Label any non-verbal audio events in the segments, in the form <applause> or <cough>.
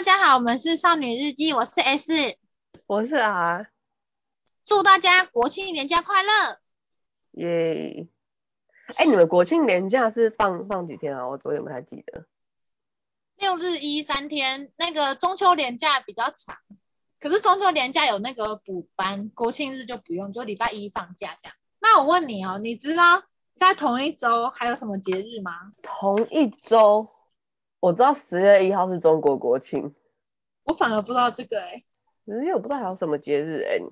大家好，我们是少女日记，我是 S，我是 R，祝大家国庆年假快乐！耶！哎，你们国庆年假是放放几天啊？我昨天不太记得。六日一三天，那个中秋连假比较长，可是中秋连假有那个补班，国庆日就不用，就礼拜一放假这样。那我问你哦，你知道在同一周还有什么节日吗？同一周，我知道十月一号是中国国庆。我反而不知道这个哎、欸。十月我不知道还有什么节日哎、欸。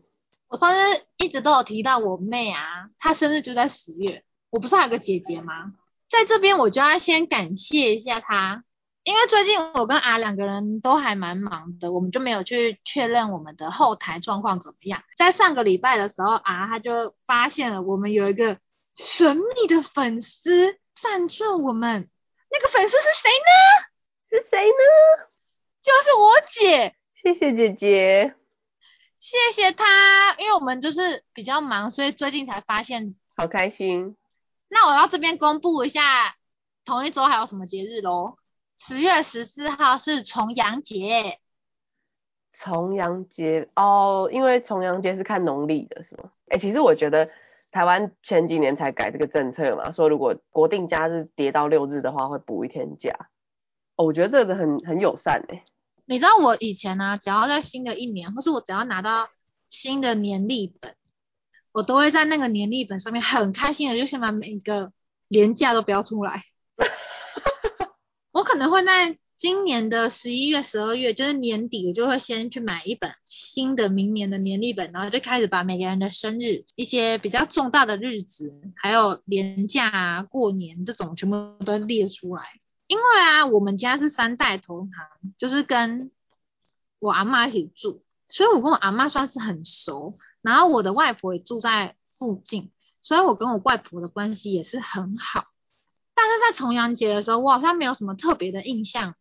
我上次一直都有提到我妹啊，她生日就在十月。我不是还有个姐姐吗？在这边我就要先感谢一下她。因为最近我跟阿两个人都还蛮忙的，我们就没有去确认我们的后台状况怎么样。在上个礼拜的时候，啊，他就发现了我们有一个神秘的粉丝赞助我们。那个粉丝是谁呢？是谁呢？就是我姐。谢谢姐姐，谢谢她。因为我们就是比较忙，所以最近才发现。好开心。那我要这边公布一下，同一周还有什么节日喽？十月十四号是重阳节，重阳节哦，因为重阳节是看农历的，是吗？哎，其实我觉得台湾前几年才改这个政策嘛，说如果国定假日跌到六日的话，会补一天假。哦，我觉得这个很很友善哎。你知道我以前呢、啊，只要在新的一年，或是我只要拿到新的年历本，我都会在那个年历本上面很开心的，就先把每一个连假都标出来。<laughs> 我可能会在今年的十一月、十二月，就是年底，我就会先去买一本新的明年的年历本，然后就开始把每个人的生日、一些比较重大的日子，还有年假啊、过年这种，全部都列出来。因为啊，我们家是三代同堂，就是跟我阿嬷一起住，所以我跟我阿嬷算是很熟。然后我的外婆也住在附近，所以我跟我外婆的关系也是很好。但是在重阳节的时候，我好像没有什么特别的印象，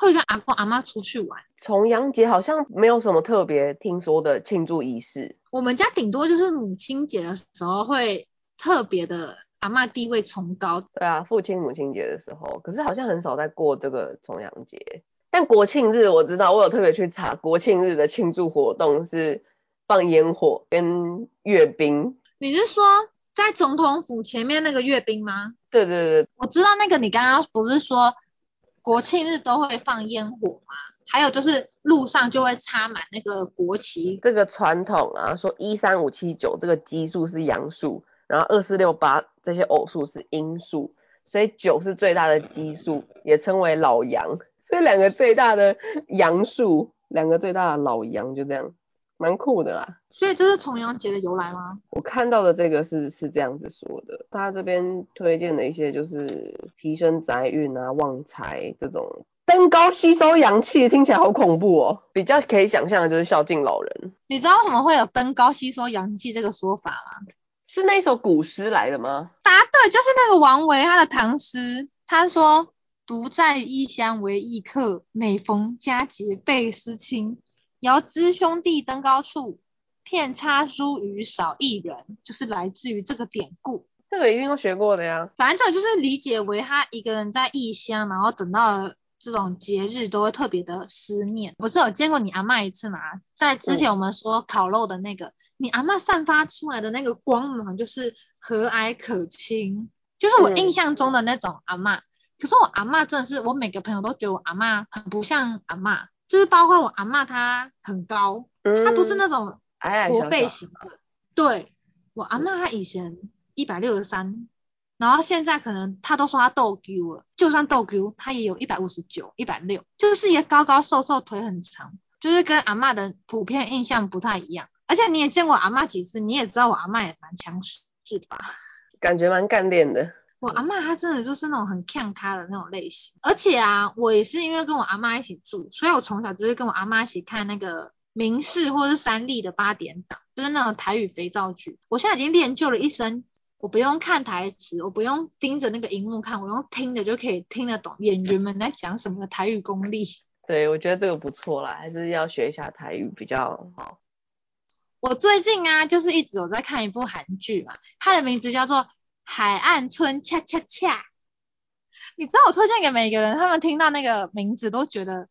会跟阿公阿妈出去玩。重阳节好像没有什么特别听说的庆祝仪式。我们家顶多就是母亲节的时候会特别的阿妈地位崇高。对啊，父亲母亲节的时候，可是好像很少在过这个重阳节。但国庆日我知道，我有特别去查，国庆日的庆祝活动是放烟火跟阅兵。你是说在总统府前面那个阅兵吗？对对对，我知道那个你刚刚不是说国庆日都会放烟火吗？还有就是路上就会插满那个国旗。这个传统啊，说一三五七九这个奇数是阳数，然后二四六八这些偶数是阴数，所以九是最大的奇数，也称为老阳。所以两个最大的阳数，两个最大的老阳就这样。蛮酷的啦，所以这是重阳节的由来吗？我看到的这个是是这样子说的，他这边推荐的一些就是提升宅运啊、旺财这种，登高吸收阳气，听起来好恐怖哦。比较可以想象的就是孝敬老人。你知道为什么会有登高吸收阳气这个说法吗？是那首古诗来的吗？答对，就是那个王维他的唐诗，他说独在异乡为异客，每逢佳节倍思亲。遥知兄弟登高处，遍插茱萸少一人，就是来自于这个典故。这个一定都学过的呀。反正这个就是理解为他一个人在异乡，然后等到这种节日都会特别的思念。我是有见过你阿嬷一次嘛，在之前我们说烤肉的那个，嗯、你阿嬷散发出来的那个光芒就是和蔼可亲，就是我印象中的那种阿嬷。嗯、可是我阿嬷真的是，我每个朋友都觉得我阿嬷很不像阿嬷。就是包括我阿嬷，她很高，嗯、她不是那种驼背型的。对，我阿嬷她以前一百六十三，然后现在可能她都说她斗 Q 了，就算倒 Q，她也有一百五十九、一百六，就是也高高瘦瘦、腿很长，就是跟阿嬷的普遍印象不太一样。而且你也见过阿嬷几次，你也知道我阿嬷也蛮强势，是吧？<laughs> 感觉蛮干练的。我阿嬷她真的就是那种很看咖的那种类型，而且啊，我也是因为跟我阿妈一起住，所以我从小就是跟我阿妈一起看那个明视或是三立的八点档，就是那种台语肥皂剧。我现在已经练就了一身，我不用看台词，我不用盯着那个荧幕看，我用听的就可以听得懂演员们在讲什么的台语功力。<laughs> 对，我觉得这个不错啦，还是要学一下台语比较好。我最近啊，就是一直有在看一部韩剧嘛，它的名字叫做。海岸村恰恰恰，你知道我推荐给每个人，他们听到那个名字都觉得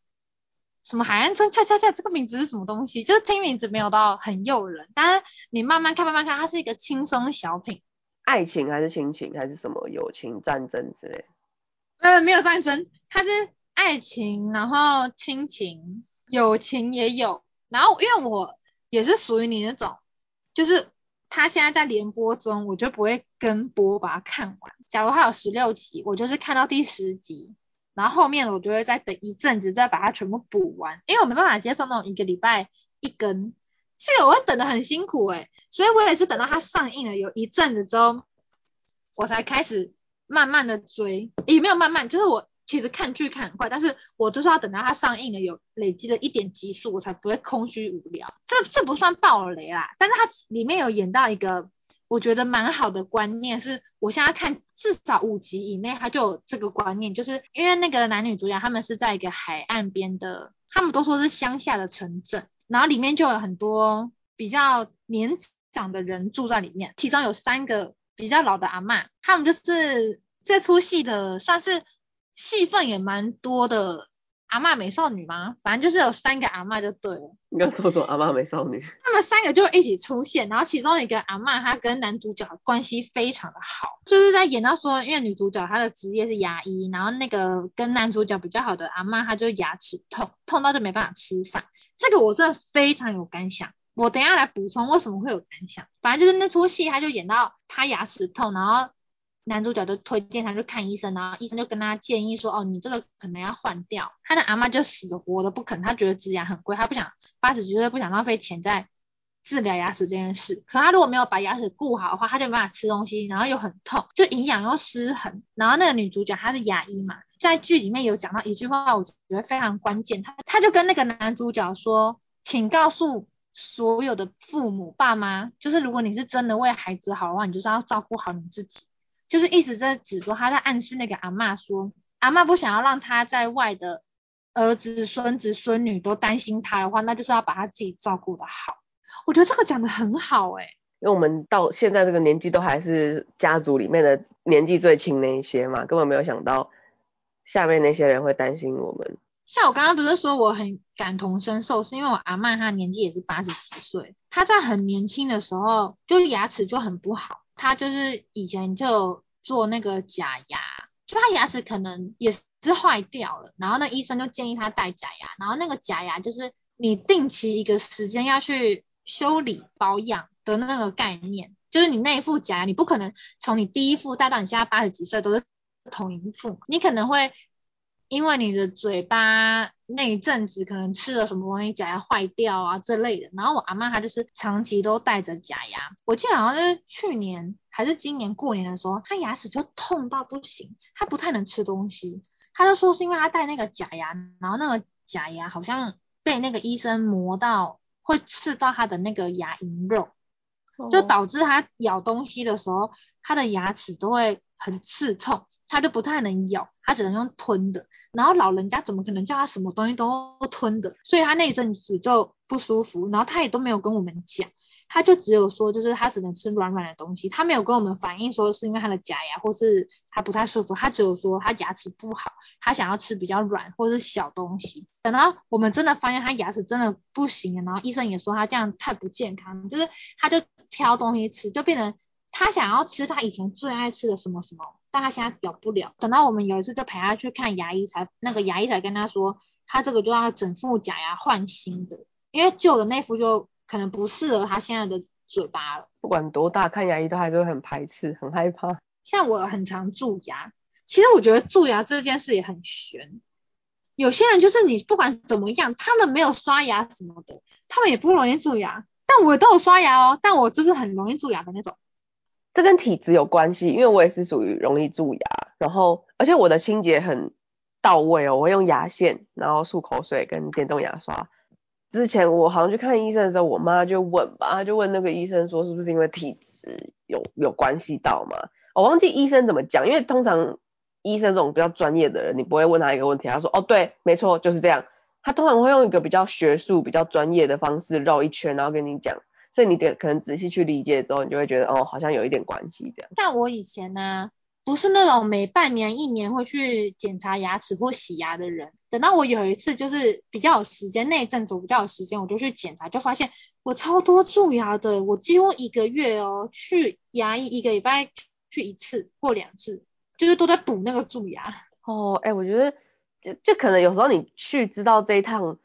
什么海岸村恰恰恰这个名字是什么东西？就是听名字没有到很诱人，但是你慢慢看慢慢看，它是一个轻松小品。爱情还是亲情还是什么友情战争之类？呃，没有战争，它是爱情，然后亲情、友情也有。然后因为我也是属于你那种，就是他现在在连播中，我就不会跟播把它看完。假如他有十六集，我就是看到第十集。然后后面我就会再等一阵子，再把它全部补完，因为我没办法接受那种一个礼拜一更，这个我会等的很辛苦哎，所以我也是等到它上映了有一阵子之后，我才开始慢慢的追，也没有慢慢，就是我其实看剧看很快，但是我就是要等到它上映了有累积了一点集数，我才不会空虚无聊。这这不算爆雷啦，但是它里面有演到一个。我觉得蛮好的观念是，我现在看至少五集以内，它就有这个观念，就是因为那个男女主角他们是在一个海岸边的，他们都说是乡下的城镇，然后里面就有很多比较年长的人住在里面，其中有三个比较老的阿嬷，他们就是这出戏的算是戏份也蛮多的。阿嬷美少女吗？反正就是有三个阿嬷就对了。你刚说什么阿嬷美少女？他们三个就一起出现，然后其中一个阿嬷她跟男主角关系非常的好，就是在演到说，因为女主角她的职业是牙医，然后那个跟男主角比较好的阿嬷她就牙齿痛，痛到就没办法吃饭。这个我真的非常有感想，我等一下来补充为什么会有感想。反正就是那出戏，他就演到他牙齿痛，然后。男主角就推荐他去看医生，然后医生就跟他建议说，哦，你这个可能要换掉。他的阿嬷就死活都不肯，他觉得植牙很贵，他不想八十几岁不想浪费钱在治疗牙齿这件事。可他如果没有把牙齿顾好的话，他就没办法吃东西，然后又很痛，就营养又失衡。然后那个女主角她是牙医嘛，在剧里面有讲到一句话，我觉得非常关键。他他就跟那个男主角说，请告诉所有的父母爸妈，就是如果你是真的为孩子好的话，你就是要照顾好你自己。就是一直在指说他在暗示那个阿嬷说，阿嬷不想要让他在外的儿子、孙子、孙女都担心他的话，那就是要把他自己照顾的好。我觉得这个讲得很好哎、欸，因为我们到现在这个年纪都还是家族里面的年纪最轻那一些嘛，根本没有想到下面那些人会担心我们。像我刚刚不是说我很感同身受，是因为我阿嬷她年纪也是八十几岁，她在很年轻的时候就牙齿就很不好。他就是以前就做那个假牙，就他牙齿可能也是坏掉了，然后那医生就建议他戴假牙，然后那个假牙就是你定期一个时间要去修理保养的那个概念，就是你那一副假牙，你不可能从你第一副戴到你现在八十几岁都是同一副，你可能会。因为你的嘴巴那一阵子可能吃了什么东西，假牙坏掉啊这类的。然后我阿妈她就是长期都戴着假牙，我记得好像是去年还是今年过年的时候，她牙齿就痛到不行，她不太能吃东西。她就说是因为她戴那个假牙，然后那个假牙好像被那个医生磨到会刺到她的那个牙龈肉，就导致她咬东西的时候，她的牙齿都会很刺痛。他就不太能咬，他只能用吞的。然后老人家怎么可能叫他什么东西都吞的？所以他那一阵子就不舒服，然后他也都没有跟我们讲，他就只有说就是他只能吃软软的东西，他没有跟我们反映说是因为他的假牙或是他不太舒服，他只有说他牙齿不好，他想要吃比较软或是小东西。等到我们真的发现他牙齿真的不行了，然后医生也说他这样太不健康，就是他就挑东西吃，就变成。他想要吃他以前最爱吃的什么什么，但他现在咬不了。等到我们有一次就陪他去看牙医，才那个牙医才跟他说，他这个就要整副假牙换新的，因为旧的那副就可能不适合他现在的嘴巴了。不管多大，看牙医都还是会很排斥，很害怕。像我很常蛀牙，其实我觉得蛀牙这件事也很悬。有些人就是你不管怎么样，他们没有刷牙什么的，他们也不容易蛀牙。但我都有刷牙哦，但我就是很容易蛀牙的那种。这跟体质有关系，因为我也是属于容易蛀牙，然后而且我的清洁很到位哦，我会用牙线，然后漱口水跟电动牙刷。之前我好像去看医生的时候，我妈就问吧，她就问那个医生说是不是因为体质有有关系到吗？我忘记医生怎么讲，因为通常医生这种比较专业的人，你不会问他一个问题，他说哦对，没错就是这样，他通常会用一个比较学术、比较专业的方式绕一圈，然后跟你讲。所以你得可能仔细去理解之后，你就会觉得哦，好像有一点关系这样。像我以前呢、啊，不是那种每半年、一年会去检查牙齿或洗牙的人。等到我有一次就是比较有时间，那一阵子我比较有时间，我就去检查，就发现我超多蛀牙的。我几乎一个月哦，去牙医一个礼拜去一次或两次，就是都在补那个蛀牙。<laughs> 哦，哎、欸，我觉得就就可能有时候你去知道这一趟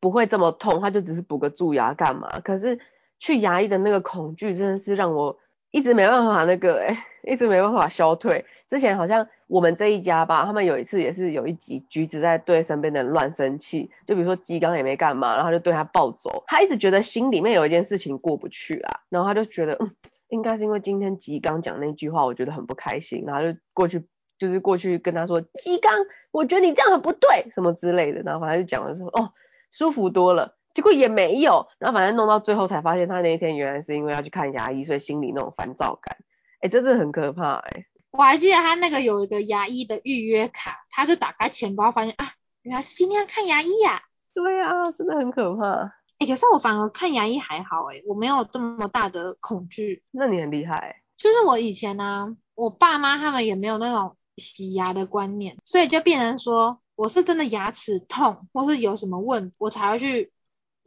不会这么痛，他就只是补个蛀牙干嘛？可是去牙医的那个恐惧真的是让我。一直没办法那个哎、<laughs> 一直没办法消退。之前好像我们这一家吧，他们有一次也是有一集橘子在对身边的人乱生气，就比如说鸡刚也没干嘛，然后就对他暴走。他一直觉得心里面有一件事情过不去啦，然后他就觉得嗯，应该是因为今天吉刚讲那句话，我觉得很不开心，然后就过去就是过去跟他说鸡刚，我觉得你这样很不对，什么之类的，然后反正就讲了说哦，舒服多了。结果也没有，然后反正弄到最后才发现，他那一天原来是因为要去看牙医，所以心里那种烦躁感，哎，真是很可怕哎。我还记得他那个有一个牙医的预约卡，他是打开钱包发现啊，原来是今天要看牙医呀、啊。对啊，真的很可怕。哎，可是我反而看牙医还好哎，我没有这么大的恐惧。那你很厉害。就是我以前呢、啊，我爸妈他们也没有那种洗牙的观念，所以就变成说我是真的牙齿痛或是有什么问，我才会去。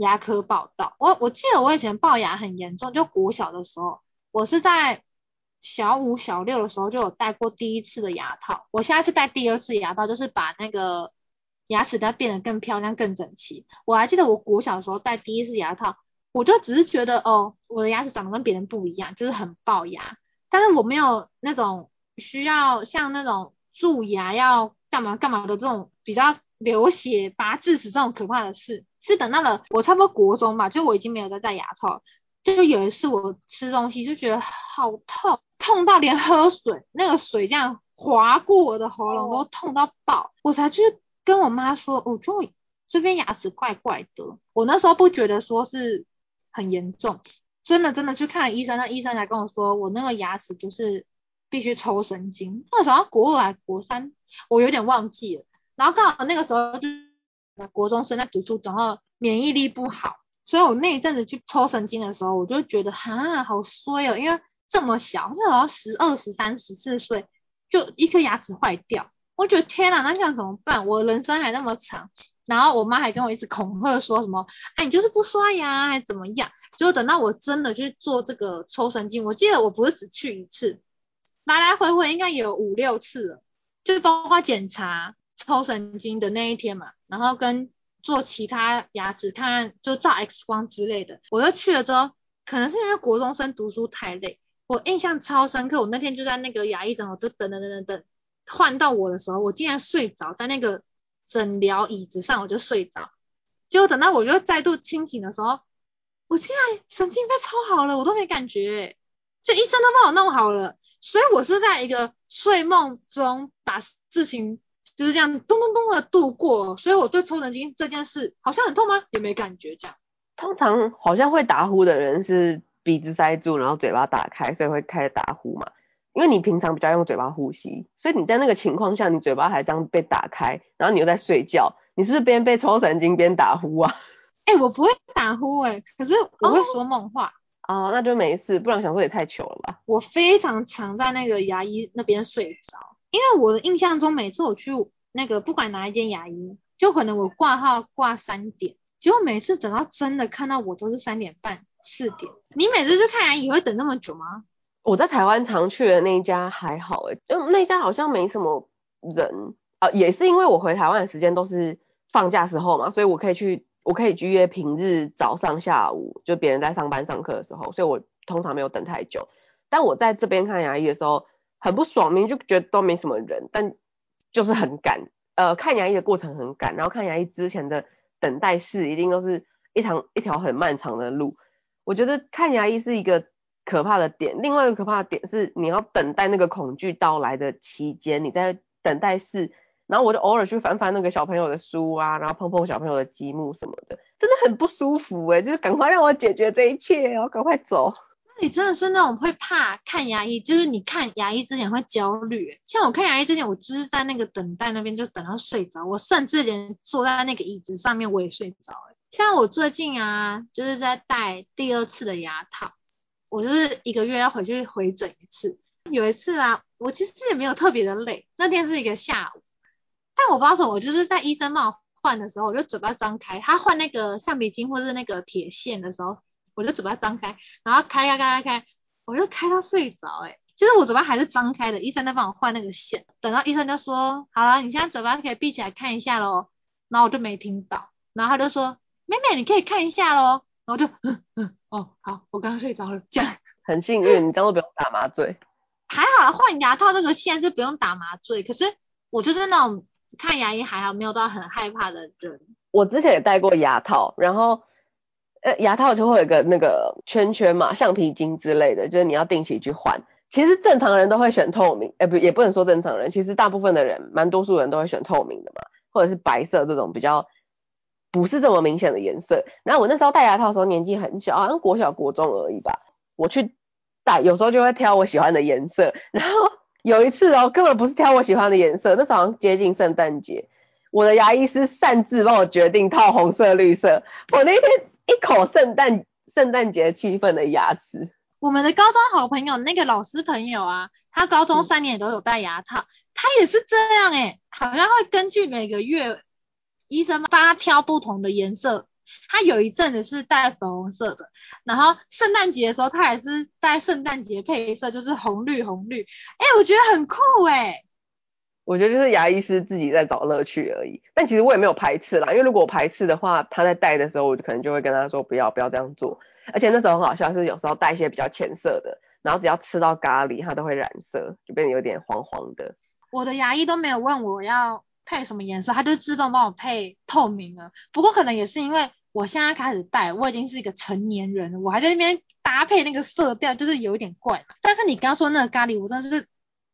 牙科报道，我我记得我以前龅牙很严重，就国小的时候，我是在小五小六的时候就有戴过第一次的牙套，我现在是戴第二次牙套，就是把那个牙齿再变得更漂亮、更整齐。我还记得我国小的时候戴第一次牙套，我就只是觉得哦，我的牙齿长得跟别人不一样，就是很龅牙，但是我没有那种需要像那种蛀牙要干嘛干嘛的这种比较流血、拔智齿这种可怕的事。是等到了我差不多国中吧，就我已经没有再戴牙套，就有一次我吃东西就觉得好痛，痛到连喝水那个水这样划过我的喉咙都痛到爆，我才去跟我妈说，我就这边牙齿怪怪的，我那时候不觉得说是很严重，真的真的去看了医生，那医生才跟我说我那个牙齿就是必须抽神经，那时候国二还国三，我有点忘记了，然后刚好那个时候就。国中生在读书，然后免疫力不好，所以我那一阵子去抽神经的时候，我就觉得哈好衰哦，因为这么小，那好像十二、十三、十四岁就一颗牙齿坏掉，我觉得天哪，那这样怎么办？我人生还那么长，然后我妈还跟我一直恐吓说什么，哎，你就是不刷牙还怎么样？就等到我真的去做这个抽神经，我记得我不是只去一次，来来回回应该有五六次，就是包括检查。抽神经的那一天嘛，然后跟做其他牙齿看，就照 X 光之类的。我又去了之后，可能是因为国中生读书太累，我印象超深刻。我那天就在那个牙医诊所，就等等等等等，换到我的时候，我竟然睡着在那个诊疗椅子上，我就睡着。结果等到我又再度清醒的时候，我竟然神经被抽好了，我都没感觉，就医生都帮我弄好了。所以我是在一个睡梦中把事情。就是这样咚咚咚的度过，所以我对抽神经这件事好像很痛吗？也没感觉这样。通常好像会打呼的人是鼻子塞住，然后嘴巴打开，所以会开始打呼嘛。因为你平常比较用嘴巴呼吸，所以你在那个情况下，你嘴巴还这样被打开，然后你又在睡觉，你是不是边被抽神经边打呼啊？<laughs> 哎、欸，我不会打呼哎、欸，可是我会说梦话。哦，哦，那就没事，不然想说也太糗了吧。我非常常在那个牙医那边睡着。因为我的印象中，每次我去那个不管哪一间牙医，就可能我挂号挂三点，结果每次等到真的看到我都是三点半四点。你每次去看牙医会等那么久吗？我在台湾常去的那一家还好诶，就那家好像没什么人啊，也是因为我回台湾的时间都是放假时候嘛，所以我可以去，我可以预约平日早上下午，就别人在上班上课的时候，所以我通常没有等太久。但我在这边看牙医的时候。很不爽，明明就觉得都没什么人，但就是很赶。呃，看牙医的过程很赶，然后看牙医之前的等待室一定都是一长一条很漫长的路。我觉得看牙医是一个可怕的点，另外一个可怕的点是你要等待那个恐惧到来的期间，你在等待室，然后我就偶尔去翻翻那个小朋友的书啊，然后碰碰小朋友的积木什么的，真的很不舒服诶，就是赶快让我解决这一切哦，赶快走。你真的是那种会怕看牙医，就是你看牙医之前会焦虑。像我看牙医之前，我就是在那个等待那边就等到睡着，我甚至连坐在那个椅子上面我也睡不着。像我最近啊，就是在戴第二次的牙套，我就是一个月要回去回诊一次。有一次啊，我其实也没有特别的累，那天是一个下午，但我不知道什么，我就是在医生帮我换的时候，我就嘴巴张开，他换那个橡皮筋或者是那个铁线的时候，我就嘴巴张开，然后开开开开开，我就开到睡着，诶其实我嘴巴还是张开的，医生在帮我换那个线，等到医生就说好了，你现在嘴巴可以闭起来看一下喽，然后我就没听到，然后他就说妹妹你可以看一下喽。然后就嗯嗯哦好，我刚刚睡着了，这样很幸运，你这样都不用打麻醉。还好换牙套这个线是不用打麻醉，可是我就是那种看牙医还好没有到很害怕的人。我之前也戴过牙套，然后呃牙套就会有一个那个圈圈嘛，橡皮筋之类的，就是你要定期去换。其实正常人都会选透明，哎不也不能说正常人，其实大部分的人，蛮多数人都会选透明的嘛，或者是白色这种比较。不是这么明显的颜色。然后我那时候戴牙套的时候年纪很小，好像国小国中而已吧。我去戴，有时候就会挑我喜欢的颜色。然后有一次哦，根本不是挑我喜欢的颜色，那时候好像接近圣诞节，我的牙医师擅自帮我决定套红色、绿色。我那天一口圣诞圣诞节气氛的牙齿。我们的高中好朋友那个老师朋友啊，他高中三年都有戴牙套，他也是这样诶，好像会根据每个月。医生帮他挑不同的颜色，他有一阵子是戴粉红色的，然后圣诞节的时候他也是戴圣诞节配色，就是红绿红绿，哎，我觉得很酷哎。我觉得就是牙医师自己在找乐趣而已，但其实我也没有排斥啦，因为如果我排斥的话，他在戴的时候，我就可能就会跟他说不要不要这样做，而且那时候很好笑，是有时候戴一些比较浅色的，然后只要吃到咖喱，它都会染色，就变得有点黄黄的。我的牙医都没有问我要。配什么颜色，它就自动帮我配透明的。不过可能也是因为我现在开始戴，我已经是一个成年人了，我还在那边搭配那个色调，就是有一点怪。但是你刚刚说那个咖喱，我真的是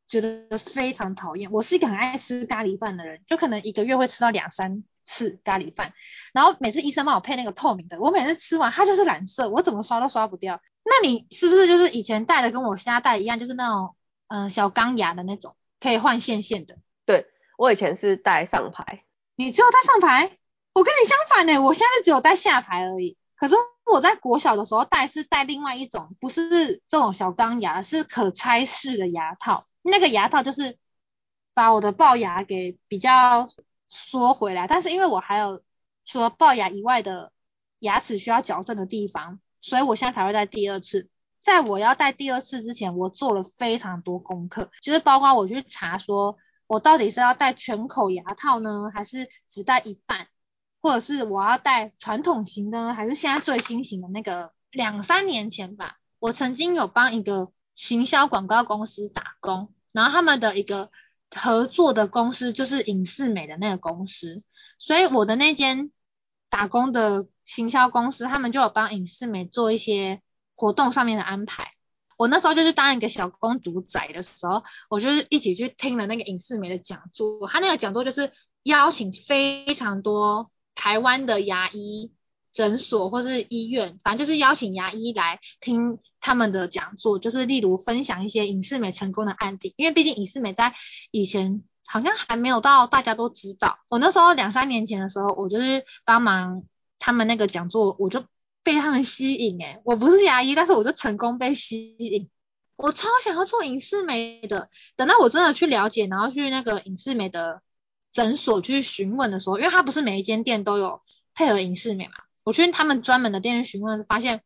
觉得非常讨厌。我是一个很爱吃咖喱饭的人，就可能一个月会吃到两三次咖喱饭。然后每次医生帮我配那个透明的，我每次吃完它就是蓝色，我怎么刷都刷不掉。那你是不是就是以前戴的跟我现在戴一样，就是那种嗯、呃、小钢牙的那种，可以换线线的？对。我以前是戴上排，你只有戴上排，我跟你相反呢、欸，我现在只有戴下排而已。可是我在国小的时候戴是戴另外一种，不是这种小钢牙，是可拆式的牙套。那个牙套就是把我的龅牙给比较缩回来，但是因为我还有除了龅牙以外的牙齿需要矫正的地方，所以我现在才会戴第二次。在我要戴第二次之前，我做了非常多功课，就是包括我去查说。我到底是要戴全口牙套呢，还是只戴一半？或者是我要戴传统型的，还是现在最新型的那个？两三年前吧，我曾经有帮一个行销广告公司打工，然后他们的一个合作的公司就是影视美的那个公司，所以我的那间打工的行销公司，他们就有帮影视美做一些活动上面的安排。我那时候就是当一个小工读仔的时候，我就是一起去听了那个影视美的讲座。他那个讲座就是邀请非常多台湾的牙医诊所或是医院，反正就是邀请牙医来听他们的讲座，就是例如分享一些隐适美成功的案例。因为毕竟隐适美在以前好像还没有到大家都知道。我那时候两三年前的时候，我就是帮忙他们那个讲座，我就。被他们吸引诶，我不是牙医，但是我就成功被吸引。我超想要做影视美的。等到我真的去了解，然后去那个影视美的诊所去询问的时候，因为他不是每一间店都有配合影视美嘛，我去他们专门的店去询问，发现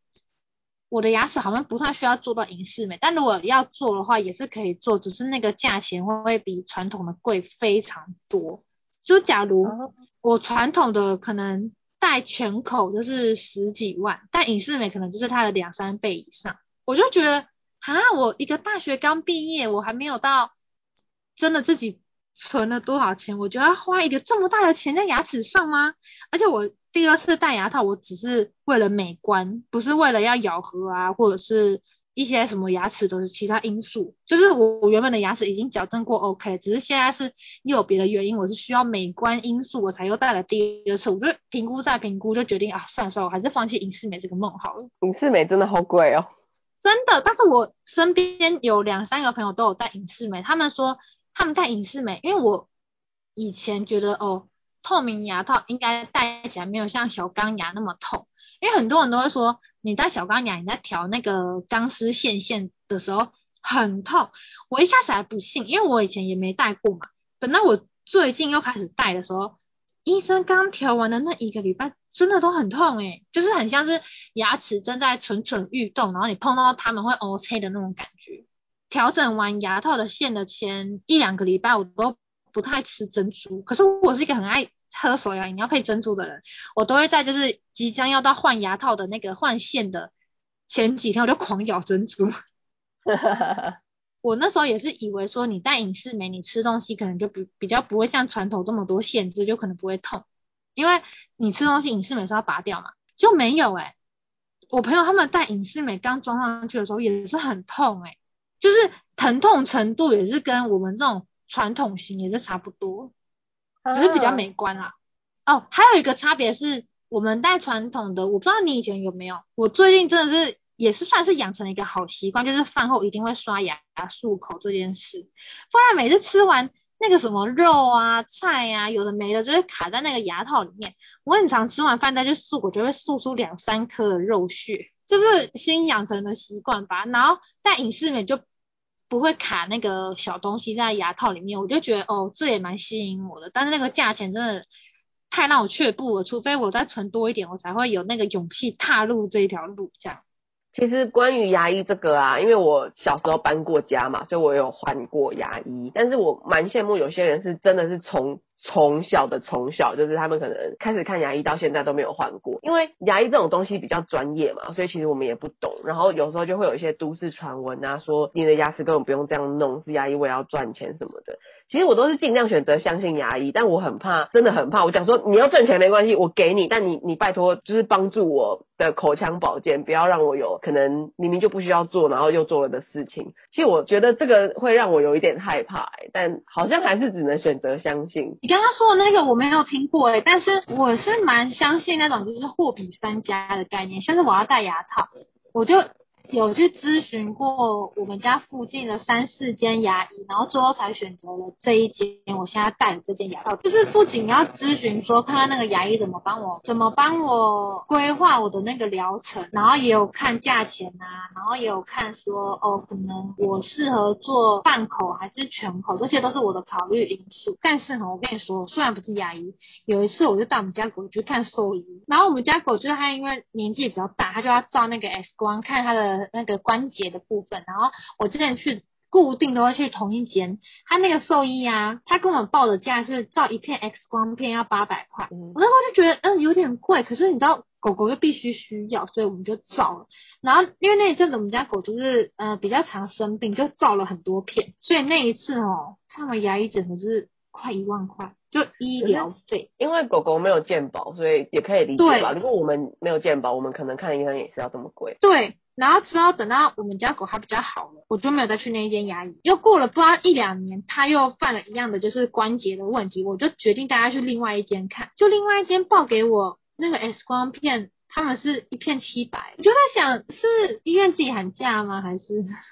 我的牙齿好像不太需要做到隐适美，但如果要做的话也是可以做，只是那个价钱会不会比传统的贵非常多。就假如我传统的可能。戴全口就是十几万，但隐适美可能就是它的两三倍以上。我就觉得啊，我一个大学刚毕业，我还没有到真的自己存了多少钱，我就要花一个这么大的钱在牙齿上吗？而且我第二次戴牙套，我只是为了美观，不是为了要咬合啊，或者是。一些什么牙齿都是其他因素，就是我我原本的牙齿已经矫正过 OK，只是现在是又有别的原因，我是需要美观因素，我才又戴了第二次，我就评估再评估，就决定啊，算了算了，我还是放弃隐适美这个梦好了。隐适美真的好贵哦，真的，但是我身边有两三个朋友都有戴隐适美，他们说他们戴隐适美，因为我以前觉得哦，透明牙套应该戴起来没有像小钢牙那么痛，因为很多人都会说。你戴小钢牙，你在调那个钢丝线线的时候，很痛。我一开始还不信，因为我以前也没戴过嘛。等到我最近又开始戴的时候，医生刚调完的那一个礼拜，真的都很痛诶、就是很像是牙齿正在蠢蠢欲动，然后你碰到它们会乌青的那种感觉。调整完牙套的线的前一两个礼拜，我都不太吃珍珠。可是我是一个很爱喝手摇饮料配珍珠的人，我都会在就是即将要到换牙套的那个换线的前几天，我就狂咬珍珠。<laughs> 我那时候也是以为说，你戴隐适美，你吃东西可能就比比较不会像传统这么多限制，就可能不会痛，因为你吃东西隐适美是要拔掉嘛，就没有诶、欸。我朋友他们戴隐适美刚装上去的时候也是很痛诶、欸，就是疼痛程度也是跟我们这种传统型也是差不多，只是比较美观啦。哦，还有一个差别是我们戴传统的，我不知道你以前有没有，我最近真的是。也是算是养成了一个好习惯，就是饭后一定会刷牙漱口这件事。不然每次吃完那个什么肉啊、菜啊，有的没的，就会卡在那个牙套里面。我很常吃完饭再去漱口，就会漱出两三颗的肉屑，就是先养成的习惯吧。然后戴隐适美就不会卡那个小东西在牙套里面，我就觉得哦，这也蛮吸引我的。但是那个价钱真的太让我却步了，除非我再存多一点，我才会有那个勇气踏入这一条路这样。其实关于牙医这个啊，因为我小时候搬过家嘛，所以我有换过牙医。但是我蛮羡慕有些人是真的是从从小的从小，就是他们可能开始看牙医到现在都没有换过。因为牙医这种东西比较专业嘛，所以其实我们也不懂。然后有时候就会有一些都市传闻啊，说你的牙齿根本不用这样弄，是牙医为了要赚钱什么的。其实我都是尽量选择相信牙医，但我很怕，真的很怕。我讲说你要赚钱没关系，我给你，但你你拜托就是帮助我的口腔保健，不要让我有可能明明就不需要做，然后又做了的事情。其实我觉得这个会让我有一点害怕，但好像还是只能选择相信。你刚刚说的那个我没有听过诶、但是我是蛮相信那种就是货比三家的概念，像是我要戴牙套，我就。有去咨询过我们家附近的三四间牙医，然后最后才选择了这一间，我现在戴的这间牙套。就是不仅要咨询说，看看那个牙医怎么帮我，怎么帮我规划我的那个疗程，然后也有看价钱啊，然后也有看说，哦，可能我适合做半口还是全口，这些都是我的考虑因素。但是呢，我跟你说，虽然不是牙医，有一次我就带我们家狗去看兽医，然后我们家狗就是它因为年纪比较大，它就要照那个 X 光看它的。那个关节的部分，然后我之前去固定都会去同一间，他那个兽医啊，他跟我报的价是照一片 X 光片要八百块，我那时候就觉得嗯有点贵，可是你知道狗狗就必须需要，所以我们就照了。然后因为那一阵子我们家狗就是呃比较常生病，就照了很多片，所以那一次哦，看完牙医诊的是快一万块，就医疗费。因为狗狗没有健保，所以也可以理解吧。如果我们没有健保，我们可能看医生也是要这么贵。对。然后直到等到我们家狗它比较好了，我就没有再去那一间牙医。又过了不知道一两年，它又犯了一样的就是关节的问题，我就决定带它去另外一间看。就另外一间报给我那个 X 光片，他们是一片七百。我就在想，是医院自己喊价吗？还是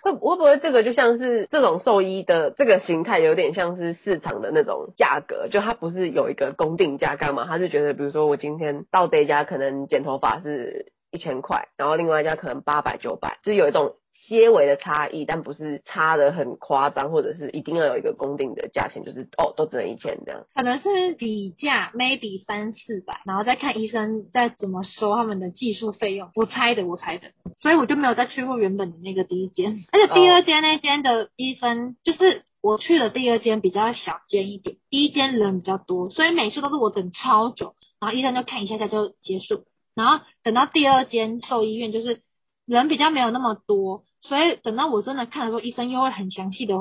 会会不会这个就像是这种兽医的这个形态，有点像是市场的那种价格？就它不是有一个公定价干嘛？他是觉得，比如说我今天到这一家可能剪头发是。一千块，然后另外一家可能八百九百，就是有一种些微的差异，但不是差的很夸张，或者是一定要有一个公定的价钱，就是哦都只能一千这样。可能是底价 maybe 三四百，然后再看医生再怎么收他们的技术费用。我猜的，我猜的，所以我就没有再去过原本的那个第一间，而且第二间那间的医生，就是我去的第二间比较小间一点，第一间人比较多，所以每次都是我等超久，然后医生就看一下下就结束。然后等到第二间兽医院，就是人比较没有那么多，所以等到我真的看的时候，医生又会很详细的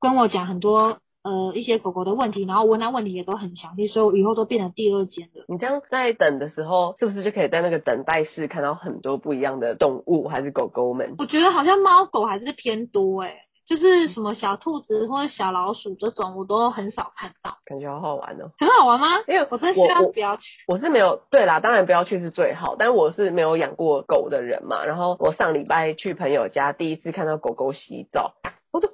跟我讲很多呃一些狗狗的问题，然后问他问题也都很详细，所以我以后都变成第二间了。你这样在等的时候，是不是就可以在那个等待室看到很多不一样的动物，还是狗狗们？我觉得好像猫狗还是偏多诶、欸就是什么小兔子或者小老鼠这种，我都很少看到。感觉好好玩哦。很好玩吗？因为我真希望不要去我。我是没有，对啦，当然不要去是最好。但是我是没有养过狗的人嘛。然后我上礼拜去朋友家，第一次看到狗狗洗澡，我说哦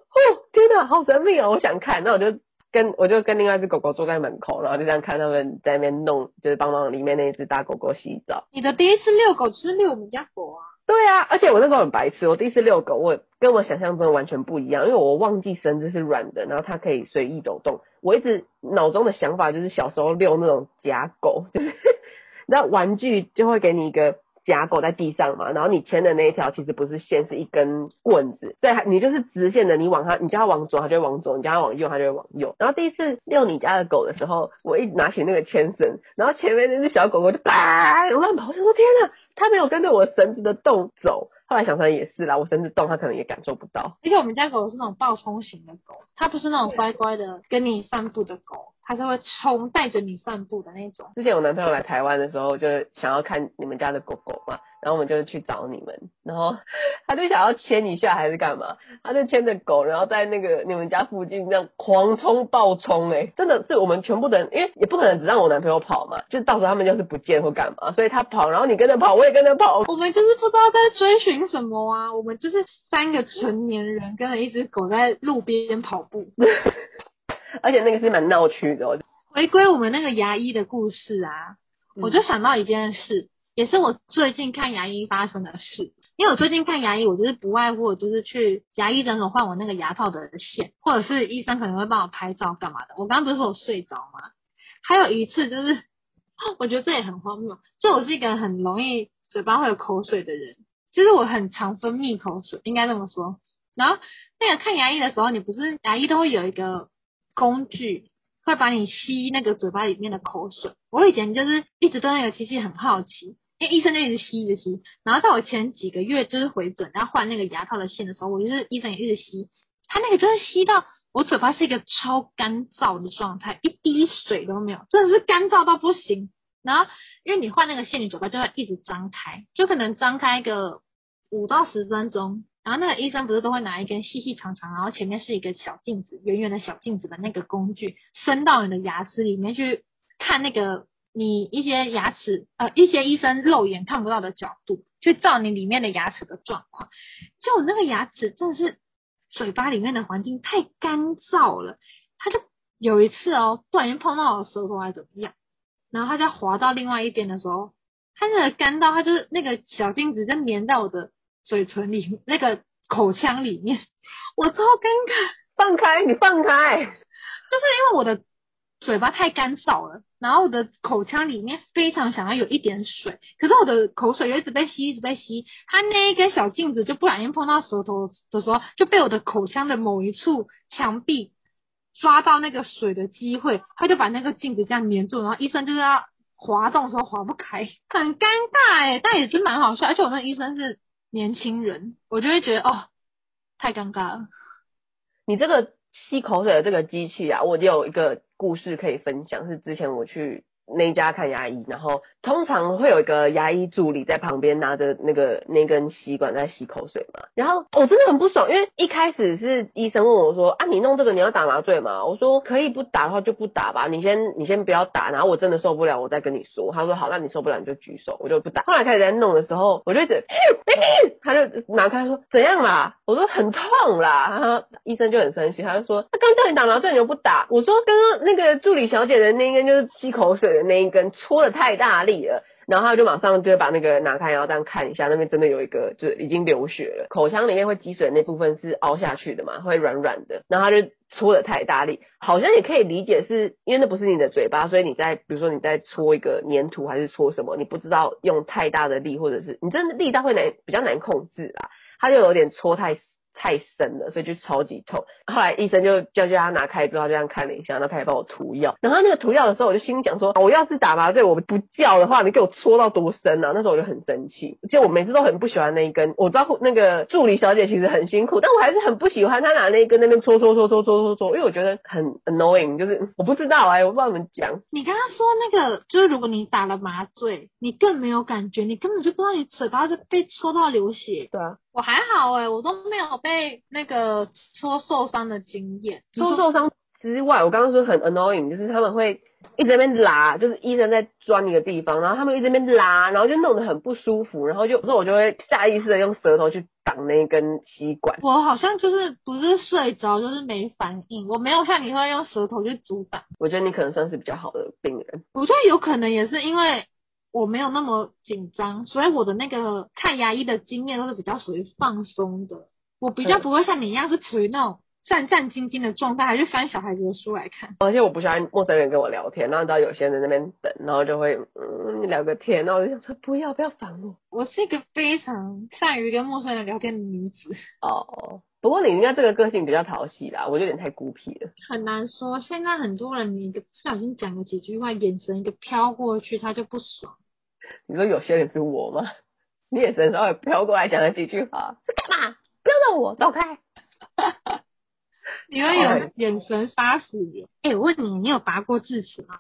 天哪，好神秘哦，我想看。那我就跟我就跟另外一只狗狗坐在门口，然后就这样看他们在那边弄，就是帮忙里面那一只大狗狗洗澡。你的第一次遛狗就是遛我们家狗啊。对啊，而且我那时候很白痴，我第一次遛狗，我跟我想象中的完全不一样，因为我忘记绳子是软的，然后它可以随意走动。我一直脑中的想法就是小时候遛那种假狗，就是 <laughs> 那玩具就会给你一个。夹狗在地上嘛，然后你牵的那一条其实不是线，是一根棍子，所以你就是直线的，你往它，你叫它往左，它就会往左；你叫它往右，它就会往右。然后第一次遛你家的狗的时候，我一拿起那个牵绳，然后前面那只小狗狗就啪乱跑，我就说天呐，它没有跟着我绳子的动走。后来想想也是啦，我绳子动，它可能也感受不到。而且我们家狗是那种暴冲型的狗，它不是那种乖乖的跟你散步的狗。它是会冲带着你散步的那种。之前我男朋友来台湾的时候，就想要看你们家的狗狗嘛，然后我们就去找你们，然后他就想要牵一下还是干嘛，他就牵着狗，然后在那个你们家附近这样狂冲暴冲，哎，真的是我们全部的人，因为也不可能只让我男朋友跑嘛，就到时候他们就是不见或干嘛，所以他跑，然后你跟着跑，我也跟着跑。我们就是不知道在追寻什么啊，我们就是三个成年人跟着一只狗在路边跑步。<laughs> 而且那个是蛮闹区的。回归我们那个牙医的故事啊，嗯、我就想到一件事，也是我最近看牙医发生的事。因为我最近看牙医，我就是不外乎就是去牙医诊所换我那个牙套的线，或者是医生可能会帮我拍照干嘛的。我刚刚不是说我睡着吗？还有一次就是，<laughs> 我觉得这也很荒谬，就我是一个很容易嘴巴会有口水的人，就是我很常分泌口水，应该这么说。然后那个看牙医的时候，你不是牙医都会有一个。工具会把你吸那个嘴巴里面的口水。我以前就是一直对那个机器很好奇，因为医生就一直吸一直吸。然后在我前几个月就是回诊然后换那个牙套的线的时候，我就是医生也一直吸，他那个真的吸到我嘴巴是一个超干燥的状态，一滴水都没有，真的是干燥到不行。然后因为你换那个线，你嘴巴就会一直张开，就可能张开个五到十分钟。然后那个医生不是都会拿一根细细长长，然后前面是一个小镜子，圆圆的小镜子的那个工具，伸到你的牙齿里面去看那个你一些牙齿，呃，一些医生肉眼看不到的角度，去照你里面的牙齿的状况。就我那个牙齿真的是嘴巴里面的环境太干燥了，他就有一次哦，不小心碰到我的舌头还是怎么样，然后他在滑到另外一边的时候，他那个干到，他就是那个小镜子就粘在我的。嘴唇里那个口腔里面，<laughs> 我超尴尬。放开，你放开。就是因为我的嘴巴太干燥了，然后我的口腔里面非常想要有一点水，可是我的口水又一直被吸，一直被吸。它那一根小镜子就不小心碰到舌头的时候，就被我的口腔的某一处墙壁抓到那个水的机会，他就把那个镜子这样粘住，然后医生就是要滑动的时候滑不开，很尴尬哎，但也是蛮好笑。而且我那医生是。年轻人，我就会觉得哦，太尴尬了。你这个吸口水的这个机器啊，我就有一个故事可以分享，是之前我去。那家看牙医，然后通常会有一个牙医助理在旁边拿着那个那根吸管在吸口水嘛。然后我真的很不爽，因为一开始是医生问我说啊，你弄这个你要打麻醉吗？我说可以不打的话就不打吧，你先你先不要打，然后我真的受不了我再跟你说。他说好，那你受不了你就举手，我就不打。后来开始在弄的时候，我就一直，他就拿开说怎样啦？我说很痛啦。然后医生就很生气，他就说他刚叫你打麻醉你又不打。我说刚刚那个助理小姐的那一根就是吸口水的。那一根戳的太大力了，然后他就马上就把那个拿开，然后这样看一下，那边真的有一个，就是已经流血了。口腔里面会积水那部分是凹下去的嘛，会软软的。然后他就搓的太大力，好像也可以理解是因为那不是你的嘴巴，所以你在比如说你在搓一个粘土还是搓什么，你不知道用太大的力，或者是你真的力道会难比较难控制啊，他就有点搓太。太深了，所以就超级痛。后来医生就叫叫他拿开之后，这样看了一下，然后他也帮我涂药。然后那个涂药的时候，我就心想说，我要是打麻醉我不叫的话，你给我戳到多深啊？那时候我就很生气。其实我每次都很不喜欢那一根。我知道那个助理小姐其实很辛苦，但我还是很不喜欢她拿那一根那边戳戳戳戳戳戳戳，因为我觉得很 annoying。就是我不知道哎、我不知道怎么讲。你刚刚说那个，就是如果你打了麻醉，你更没有感觉，你根本就不知道你嘴巴就被戳到流血。对啊。我还好哎、欸，我都没有被那个戳受伤的经验。戳受伤之外，我刚刚说很 annoying，就是他们会一直在那边拉，就是医生在钻一个地方，然后他们一直在那边拉，然后就弄得很不舒服，然后就，有时候我就会下意识的用舌头去挡那根吸管。我好像就是不是睡着，就是没反应，我没有像你会用舌头去阻挡。我觉得你可能算是比较好的病人。我觉得有可能也是因为。我没有那么紧张，所以我的那个看牙医的经验都是比较属于放松的。我比较不会像你一样是处于那种战战兢兢的状态，还是翻小孩子的书来看。而且我不喜欢陌生人跟我聊天，然后你知道有些人在那边等，然后就会嗯聊个天，然后我就想说不要不要烦我。我是一个非常善于跟陌生人聊天的女子。哦。不过你应该这个个性比较讨喜啦，我有点太孤僻了。很难说，现在很多人你一个不小心讲了几句话，眼神一个飘过去，他就不爽。你说有些人是我吗？你眼神稍微飘过来讲了几句话，是干嘛？不要动我，走开！<laughs> 你会有眼神杀死人。哎、欸，我问你，你有拔过智齿吗？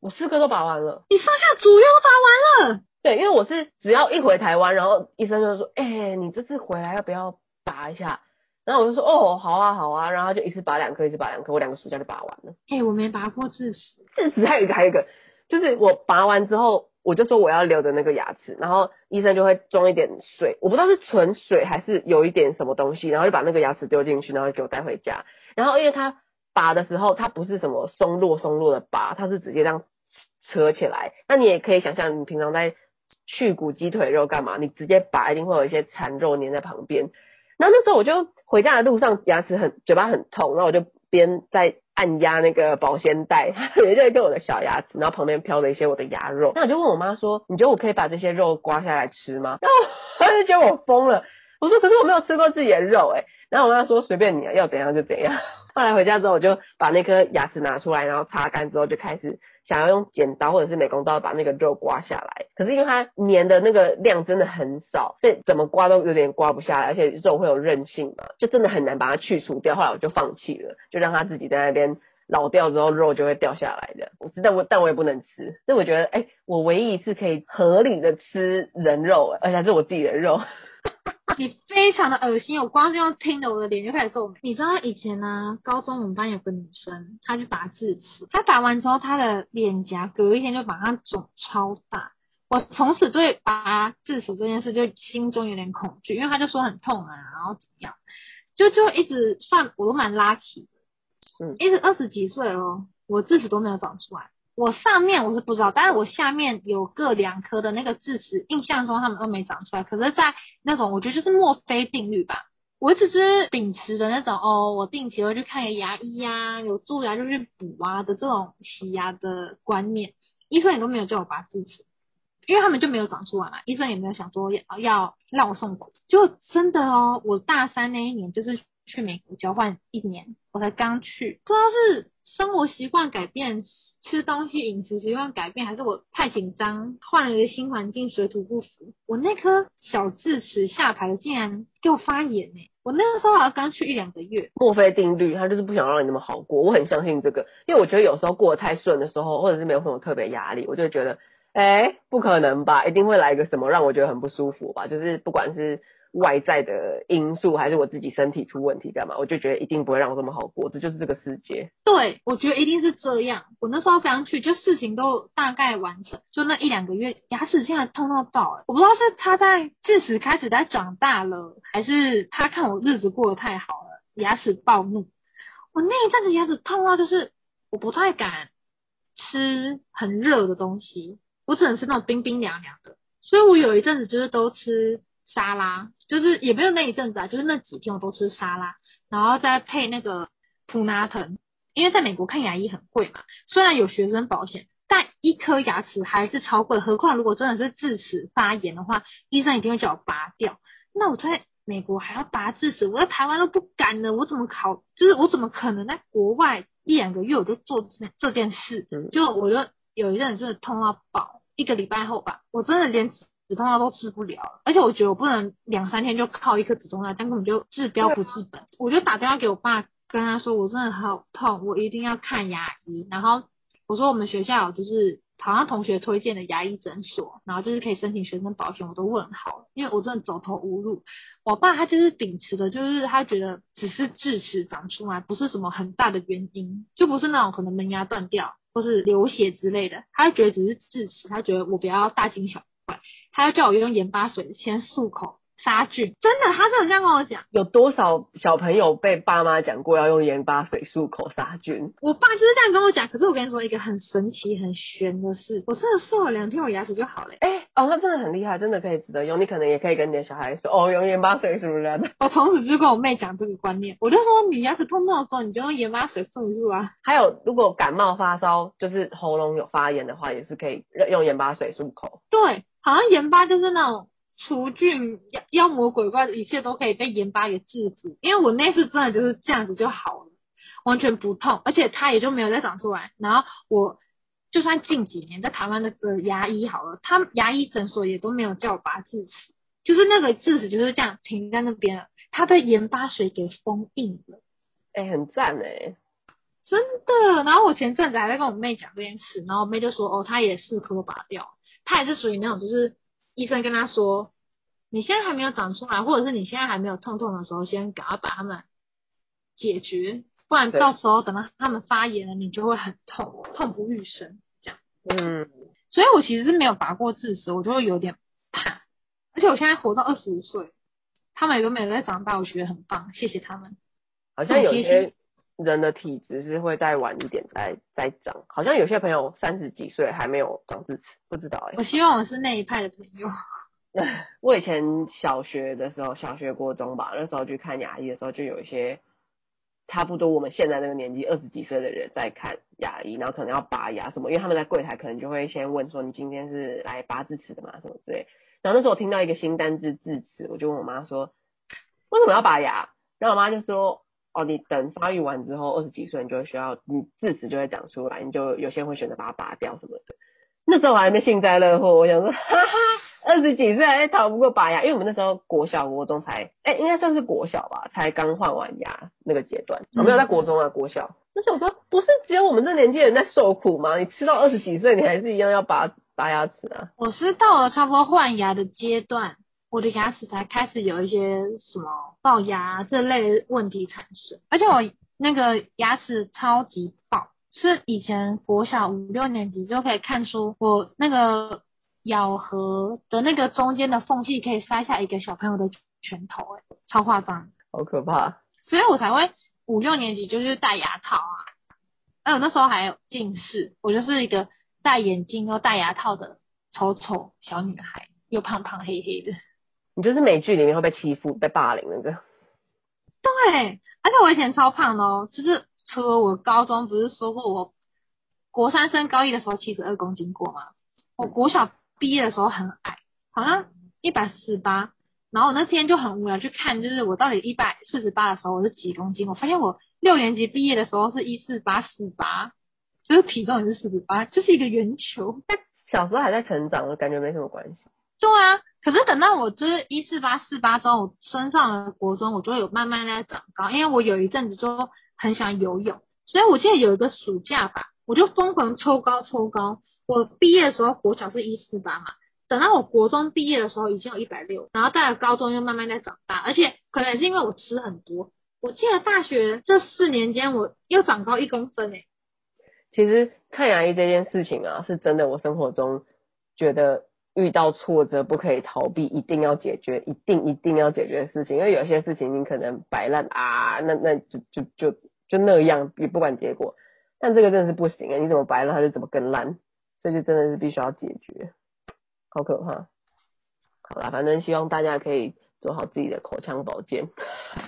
我四个都拔完了。你上下左右都拔完了？对，因为我是只要一回台湾，然后医生就说，哎、欸，你这次回来要不要？拔一下，然后我就说哦，好啊好啊，然后就一次拔两颗，一次拔两颗，我两个暑假就拔完了。哎、欸，我没拔过智齿，智齿还有一个还有一个，就是我拔完之后，我就说我要留的那个牙齿，然后医生就会装一点水，我不知道是纯水还是有一点什么东西，然后就把那个牙齿丢进去，然后就给我带回家。然后因为他拔的时候，他不是什么松落松落的拔，他是直接这样扯起来。那你也可以想象，你平常在去骨鸡腿肉干嘛？你直接拔，一定会有一些残肉粘在旁边。然后那时候我就回家的路上，牙齿很嘴巴很痛，然后我就边在按压那个保鲜袋，<laughs> 有一个我的小牙齿，然后旁边飘了一些我的牙肉。那我就问我妈说：“你觉得我可以把这些肉刮下来吃吗？”然后她就觉得我疯了。我说：“可是我没有吃过自己的肉哎。”然后我妈说：“随便你啊，要怎样就怎样。”后来回家之后，我就把那颗牙齿拿出来，然后擦干之后就开始。想要用剪刀或者是美工刀把那个肉刮下来，可是因为它粘的那个量真的很少，所以怎么刮都有点刮不下来，而且肉会有韧性嘛，就真的很难把它去除掉。后来我就放弃了，就让它自己在那边老掉之后肉就会掉下来的。我知道我但我也不能吃，所以我觉得哎、我唯一一次可以合理的吃人肉，而且还是我自己的肉。你非常的恶心，我光是用听的，我的脸就开始皱眉。你知道以前呢、啊，高中我们班有个女生，她去拔智齿，她拔完之后，她的脸颊隔一天就马上肿超大。我从此对拔智齿这件事就心中有点恐惧，因为她就说很痛啊，然后怎么样，就就一直算我都蛮 lucky 的，嗯，一直二十几岁哦，我智齿都没有长出来。我上面我是不知道，但是我下面有各两颗的那个智齿，印象中他们都没长出来。可是，在那种我觉得就是墨菲定律吧，我只是秉持的那种哦，我定期会去看个牙医呀、有蛀牙就去补啊的这种洗牙的观念。医生也都没有叫我拔智齿，因为他们就没有长出来嘛。医生也没有想说要要让我受苦，就真的哦，我大三那一年就是去美国交换一年，我才刚去，不知道是生活习惯改变。吃东西饮食习惯改变，还是我太紧张，换了一个新环境，水土不服。我那颗小智齿下排竟然给我发炎呢！我那个时候好像刚去一两个月。墨菲定律，他就是不想让你那么好过。我很相信这个，因为我觉得有时候过得太顺的时候，或者是没有什么特别压力，我就觉得，哎，不可能吧，一定会来一个什么让我觉得很不舒服吧。就是不管是。外在的因素还是我自己身体出问题干嘛？我就觉得一定不会让我这么好过，这就是这个世界。对，我觉得一定是这样。我那时候刚去，就事情都大概完成，就那一两个月，牙齿现在痛到爆。我不知道是他在智齿开始在长大了，还是他看我日子过得太好了，牙齿暴怒。我那一阵子牙齿痛到就是我不太敢吃很热的东西，我只能吃那种冰冰凉凉的。所以我有一阵子就是都吃沙拉。就是也没有那一阵子啊，就是那几天我都吃沙拉，然后再配那个普拿疼，因为在美国看牙医很贵嘛，虽然有学生保险，但一颗牙齿还是超贵，何况如果真的是智齿发炎的话，医生一定会叫我拔掉。那我在美国还要拔智齿，我在台湾都不敢了，我怎么考？就是我怎么可能在国外一两个月我就做这这件事？就我就有一阵子真的痛到爆，一个礼拜后吧，我真的连。止痛药都治不了，而且我觉得我不能两三天就靠一颗止痛药，这样根本就治标不治本。我就打电话给我爸，跟他说我真的好痛，我一定要看牙医。然后我说我们学校就是好像同学推荐的牙医诊所，然后就是可以申请学生保险，我都问好，因为我真的走投无路。我爸他就是秉持的，就是他觉得只是智齿长出来，不是什么很大的原因，就不是那种可能门牙断掉或是流血之类的，他就觉得只是智齿，他觉得我不要大惊小。他要叫我用盐巴水先漱口，杀菌，真的，他真的这样跟我讲。有多少小朋友被爸妈讲过要用盐巴水漱口杀菌？我爸就是这样跟我讲。可是我跟你说一个很神奇、很玄的事，我真的漱了两天，我牙齿就好了。哎、欸，哦，那真的很厉害，真的可以值得用。你可能也可以跟你的小孩说，哦，用盐巴水是不是？<laughs> 我从此就跟我妹讲这个观念，我就说你牙齿痛痛的时候，你就用盐巴水漱一漱啊。还有，如果感冒发烧，就是喉咙有发炎的话，也是可以用盐巴水漱口。对，好像盐巴就是那种。除菌妖妖魔鬼怪的一切都可以被盐巴给制服，因为我那次真的就是这样子就好了，完全不痛，而且它也就没有再长出来。然后我就算近几年在台湾那个牙医好了，他牙医诊所也都没有叫我拔智齿，就是那个智齿就是这样停在那边了，它被盐巴水给封印了。哎、欸，很赞哎，真的。然后我前阵子还在跟我妹讲这件事，然后我妹就说，哦，她也四颗拔掉，她也是属于那种就是。医生跟他说：“你现在还没有长出来，或者是你现在还没有痛痛的时候，先赶快把他们解决，不然到时候等到他们发炎了，你就会很痛，痛不欲生。”这样。嗯。所以我其实是没有拔过智齿，我就会有点怕。而且我现在活到二十五岁，他们也都没有在长大，我觉得很棒，谢谢他们。好像有些人的体质是会再晚一点再再长，好像有些朋友三十几岁还没有长智齿，不知道哎、欸。我希望我是那一派的朋友。<laughs> 我以前小学的时候，小学国中吧，那时候去看牙医的时候，就有一些差不多我们现在那个年纪二十几岁的人在看牙医，然后可能要拔牙什么，因为他们在柜台可能就会先问说，你今天是来拔智齿的嘛？什么之类。然后那时候我听到一个新单字智齿，我就问我妈说，为什么要拔牙？然后我妈就说。哦，你等发育完之后，二十几岁你就会需要，你智齿就会长出来，你就有些人会选择把它拔掉什么的。那时候我还没幸灾乐祸，我想说，哈哈，二十几岁还逃不过拔牙，因为我们那时候国小国中才，哎、应该算是国小吧，才刚换完牙那个阶段，我、没有在国中啊，国小。那时候我说，不是只有我们这年纪人在受苦吗？你吃到二十几岁，你还是一样要拔拔牙齿啊。我是到了差不多换牙的阶段。我的牙齿才开始有一些什么龅牙这类问题产生，而且我那个牙齿超级龅，是以前国小五六年级就可以看出我那个咬合的那个中间的缝隙可以塞下一个小朋友的拳头，哎，超夸张，好可怕，所以我才会五六年级就是戴牙套啊，哎，我那时候还有近视，我就是一个戴眼镜又戴牙套的丑丑小女孩，又胖胖黑黑的。你就是美剧里面会被欺负、被霸凌那个。对，而且我以前超胖的哦，就是除了我高中不是说过我国三升高一的时候七十二公斤过吗？我国小毕业的时候很矮，好像一百四十八。然后我那天就很无聊去看，就是我到底一百四十八的时候我是几公斤？我发现我六年级毕业的时候是一四八四八，就是体重也是四十八，就是一个圆球。但 <laughs> 小时候还在成长，我感觉没什么关系。对啊。可是等到我就是一四八四八之后，我升上了国中，我就会有慢慢在长高。因为我有一阵子就很喜欢游泳，所以我记得有一个暑假吧，我就疯狂抽高抽高。我毕业的时候国小是一四八嘛，等到我国中毕业的时候已经有一百六，然后到了高中又慢慢在长大，而且可能也是因为我吃很多。我记得大学这四年间我又长高一公分诶。其实看牙医这件事情啊，是真的，我生活中觉得。遇到挫折不可以逃避，一定要解决，一定一定要解决的事情。因为有些事情你可能摆烂啊，那那就就就就那样，也不管结果。但这个真的是不行啊！你怎么摆烂，它就怎么更烂，所以就真的是必须要解决，好可怕。好啦，反正希望大家可以做好自己的口腔保健。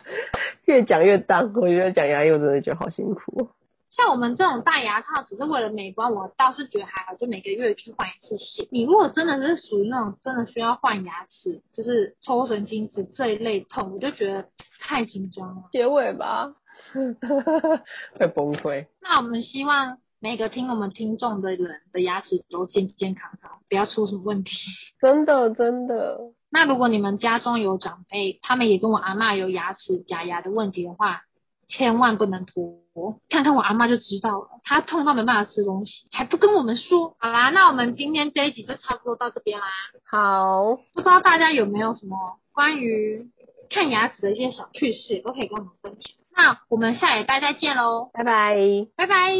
<laughs> 越讲越当，我觉得讲牙医我真的觉得好辛苦。像我们这种戴牙套只是为了美观，我倒是觉得还好，就每个月去换一次血。你如果真的是属于那种真的需要换牙齿，就是抽神经质这一类痛，我就觉得太紧张了。结尾吧，<laughs> 会崩溃。那我们希望每个听我们听众的人的牙齿都健健康康，不要出什么问题。真的真的。那如果你们家中有长辈，他们也跟我阿嬷有牙齿假牙的问题的话，千万不能拖，看看我阿妈就知道了。她痛到没办法吃东西，还不跟我们说。好啦，那我们今天这一集就差不多到这边啦。好，不知道大家有没有什么关于看牙齿的一些小趣事，都可以跟我们分享。那我们下礼拜再见喽，拜拜，拜拜。